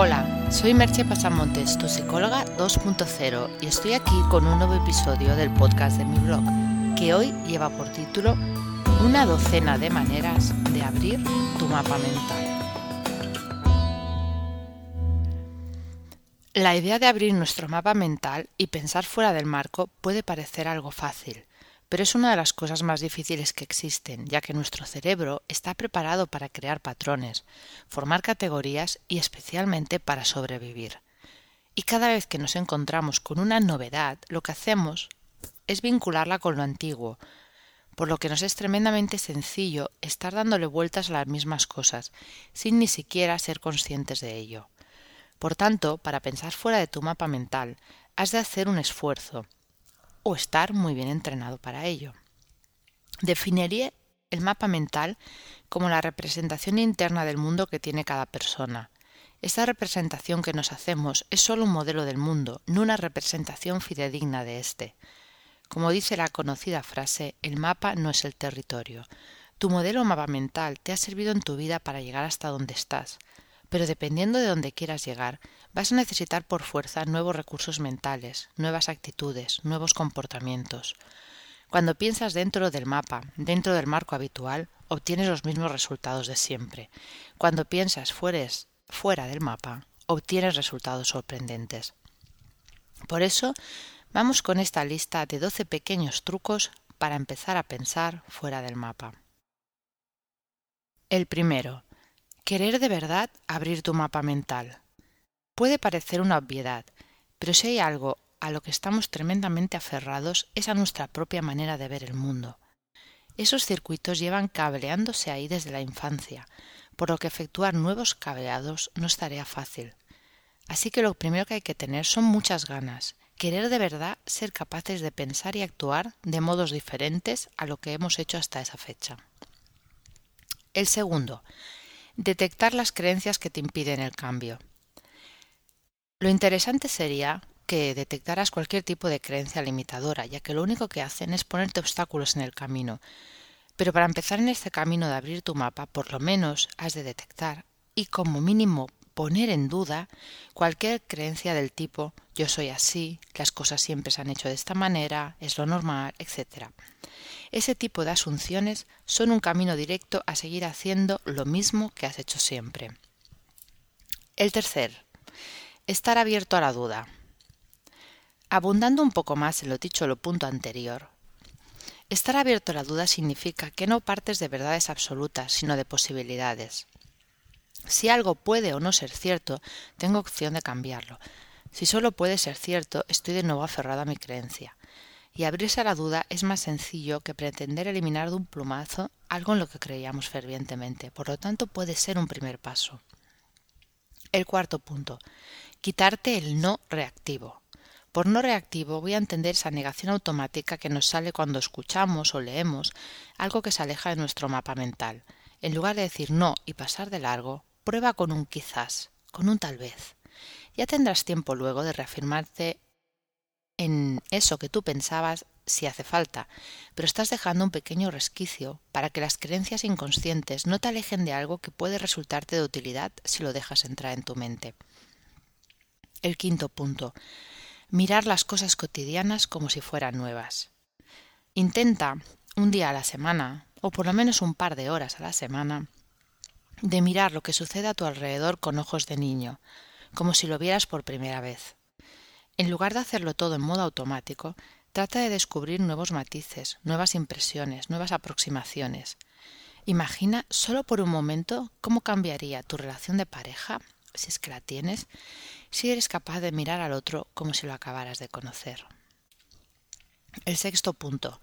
Hola, soy Merche Pasamontes, tu psicóloga 2.0 y estoy aquí con un nuevo episodio del podcast de mi blog, que hoy lleva por título Una docena de maneras de abrir tu mapa mental. La idea de abrir nuestro mapa mental y pensar fuera del marco puede parecer algo fácil, pero es una de las cosas más difíciles que existen, ya que nuestro cerebro está preparado para crear patrones, formar categorías y especialmente para sobrevivir. Y cada vez que nos encontramos con una novedad, lo que hacemos es vincularla con lo antiguo, por lo que nos es tremendamente sencillo estar dándole vueltas a las mismas cosas, sin ni siquiera ser conscientes de ello. Por tanto, para pensar fuera de tu mapa mental, has de hacer un esfuerzo, o estar muy bien entrenado para ello. Definiría el mapa mental como la representación interna del mundo que tiene cada persona. Esta representación que nos hacemos es solo un modelo del mundo, no una representación fidedigna de éste. Como dice la conocida frase, el mapa no es el territorio. Tu modelo mapa mental te ha servido en tu vida para llegar hasta donde estás, pero dependiendo de dónde quieras llegar, vas a necesitar por fuerza nuevos recursos mentales, nuevas actitudes, nuevos comportamientos. Cuando piensas dentro del mapa, dentro del marco habitual, obtienes los mismos resultados de siempre. Cuando piensas fuera del mapa, obtienes resultados sorprendentes. Por eso, vamos con esta lista de 12 pequeños trucos para empezar a pensar fuera del mapa. El primero, Querer de verdad abrir tu mapa mental. Puede parecer una obviedad, pero si hay algo a lo que estamos tremendamente aferrados es a nuestra propia manera de ver el mundo. Esos circuitos llevan cableándose ahí desde la infancia, por lo que efectuar nuevos cableados no es tarea fácil. Así que lo primero que hay que tener son muchas ganas, querer de verdad ser capaces de pensar y actuar de modos diferentes a lo que hemos hecho hasta esa fecha. El segundo, detectar las creencias que te impiden el cambio. Lo interesante sería que detectaras cualquier tipo de creencia limitadora, ya que lo único que hacen es ponerte obstáculos en el camino. Pero para empezar en este camino de abrir tu mapa, por lo menos has de detectar y como mínimo poner en duda cualquier creencia del tipo yo soy así, las cosas siempre se han hecho de esta manera, es lo normal, etc. Ese tipo de asunciones son un camino directo a seguir haciendo lo mismo que has hecho siempre. El tercer, estar abierto a la duda. Abundando un poco más en lo dicho en lo punto anterior, estar abierto a la duda significa que no partes de verdades absolutas, sino de posibilidades. Si algo puede o no ser cierto, tengo opción de cambiarlo. Si solo puede ser cierto, estoy de nuevo aferrado a mi creencia y abrirse a la duda es más sencillo que pretender eliminar de un plumazo algo en lo que creíamos fervientemente. Por lo tanto, puede ser un primer paso. El cuarto punto. Quitarte el no reactivo. Por no reactivo voy a entender esa negación automática que nos sale cuando escuchamos o leemos algo que se aleja de nuestro mapa mental. En lugar de decir no y pasar de largo, prueba con un quizás, con un tal vez. Ya tendrás tiempo luego de reafirmarte en eso que tú pensabas si hace falta, pero estás dejando un pequeño resquicio para que las creencias inconscientes no te alejen de algo que puede resultarte de utilidad si lo dejas entrar en tu mente. El quinto punto. Mirar las cosas cotidianas como si fueran nuevas. Intenta un día a la semana, o por lo menos un par de horas a la semana, de mirar lo que sucede a tu alrededor con ojos de niño, como si lo vieras por primera vez. En lugar de hacerlo todo en modo automático, trata de descubrir nuevos matices, nuevas impresiones, nuevas aproximaciones. Imagina solo por un momento cómo cambiaría tu relación de pareja, si es que la tienes, si eres capaz de mirar al otro como si lo acabaras de conocer. El sexto punto.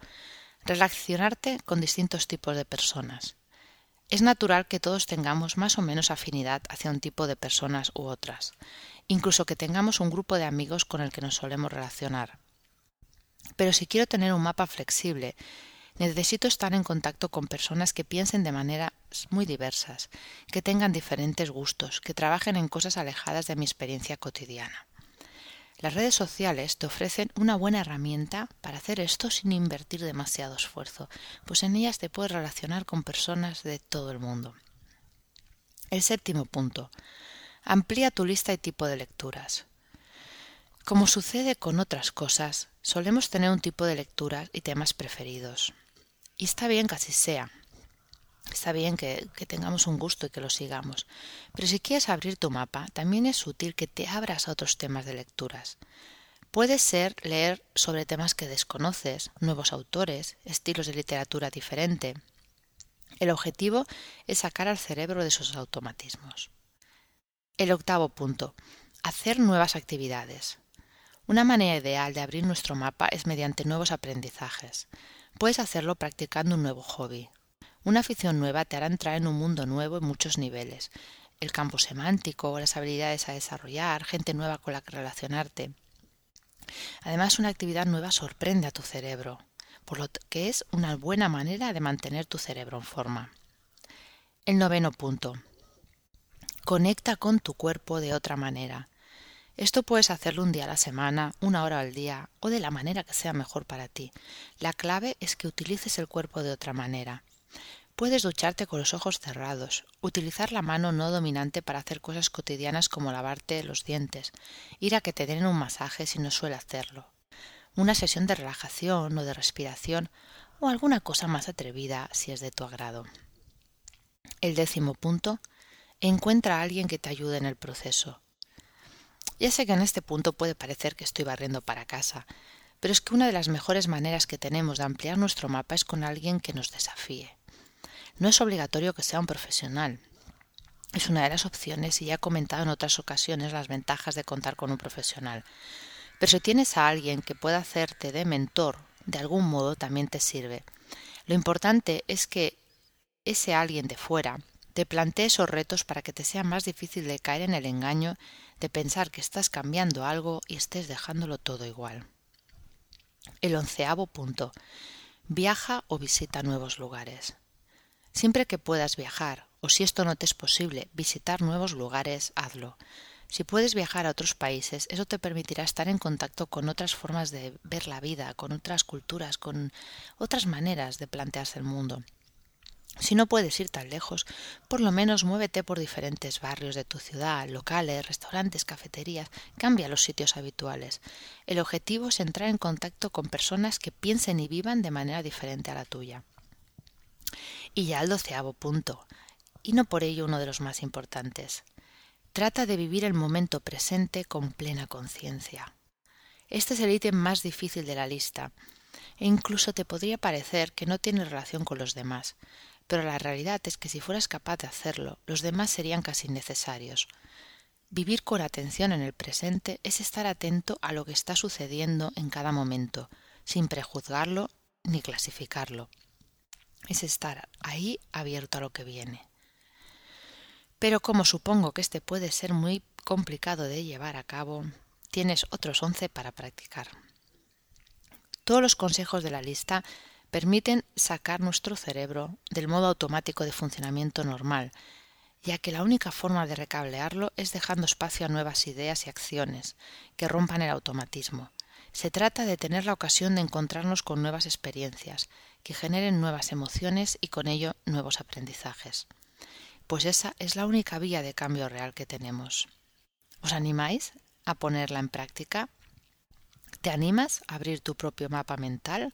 Relacionarte con distintos tipos de personas. Es natural que todos tengamos más o menos afinidad hacia un tipo de personas u otras, incluso que tengamos un grupo de amigos con el que nos solemos relacionar. Pero si quiero tener un mapa flexible, necesito estar en contacto con personas que piensen de maneras muy diversas, que tengan diferentes gustos, que trabajen en cosas alejadas de mi experiencia cotidiana. Las redes sociales te ofrecen una buena herramienta para hacer esto sin invertir demasiado esfuerzo, pues en ellas te puedes relacionar con personas de todo el mundo. El séptimo punto. Amplía tu lista y tipo de lecturas. Como sucede con otras cosas, solemos tener un tipo de lecturas y temas preferidos. Y está bien que así sea. Está bien que, que, tengamos un gusto y que lo sigamos. Pero si quieres abrir tu mapa, también es útil que te abras a otros temas de lecturas. Puede ser leer sobre temas que desconoces, nuevos autores, estilos de literatura diferente. El objetivo es sacar al cerebro de esos automatismos. El octavo punto. Hacer nuevas actividades. Una manera ideal de abrir nuestro mapa es mediante nuevos aprendizajes. Puedes hacerlo practicando un nuevo hobby. Una afición nueva te hará entrar en un mundo nuevo en muchos niveles. El campo semántico, las habilidades a desarrollar, gente nueva con la que relacionarte. Además, una actividad nueva sorprende a tu cerebro, por lo que es una buena manera de mantener tu cerebro en forma. El noveno punto. Conecta con tu cuerpo de otra manera. Esto puedes hacerlo un día a la semana, una hora al día o de la manera que sea mejor para ti. La clave es que utilices el cuerpo de otra manera. Puedes ducharte con los ojos cerrados, utilizar la mano no dominante para hacer cosas cotidianas como lavarte los dientes, ir a que te den un masaje si no suele hacerlo, una sesión de relajación o de respiración o alguna cosa más atrevida si es de tu agrado. El décimo punto, encuentra a alguien que te ayude en el proceso. Ya sé que en este punto puede parecer que estoy barriendo para casa, pero es que una de las mejores maneras que tenemos de ampliar nuestro mapa es con alguien que nos desafíe. No es obligatorio que sea un profesional. Es una de las opciones y ya he comentado en otras ocasiones las ventajas de contar con un profesional. Pero si tienes a alguien que pueda hacerte de mentor, de algún modo también te sirve. Lo importante es que ese alguien de fuera te plantee esos retos para que te sea más difícil de caer en el engaño de pensar que estás cambiando algo y estés dejándolo todo igual. El onceavo punto. Viaja o visita nuevos lugares. Siempre que puedas viajar, o si esto no te es posible, visitar nuevos lugares, hazlo. Si puedes viajar a otros países, eso te permitirá estar en contacto con otras formas de ver la vida, con otras culturas, con otras maneras de plantearse el mundo. Si no puedes ir tan lejos, por lo menos muévete por diferentes barrios de tu ciudad, locales, restaurantes, cafeterías, cambia los sitios habituales. El objetivo es entrar en contacto con personas que piensen y vivan de manera diferente a la tuya. Y ya el doceavo punto, y no por ello uno de los más importantes. Trata de vivir el momento presente con plena conciencia. Este es el ítem más difícil de la lista, e incluso te podría parecer que no tiene relación con los demás, pero la realidad es que si fueras capaz de hacerlo, los demás serían casi innecesarios. Vivir con atención en el presente es estar atento a lo que está sucediendo en cada momento, sin prejuzgarlo ni clasificarlo. Es estar ahí abierto a lo que viene. Pero como supongo que este puede ser muy complicado de llevar a cabo, tienes otros once para practicar. Todos los consejos de la lista permiten sacar nuestro cerebro del modo automático de funcionamiento normal, ya que la única forma de recablearlo es dejando espacio a nuevas ideas y acciones que rompan el automatismo. Se trata de tener la ocasión de encontrarnos con nuevas experiencias, que generen nuevas emociones y con ello nuevos aprendizajes. Pues esa es la única vía de cambio real que tenemos. ¿Os animáis a ponerla en práctica? ¿Te animas a abrir tu propio mapa mental?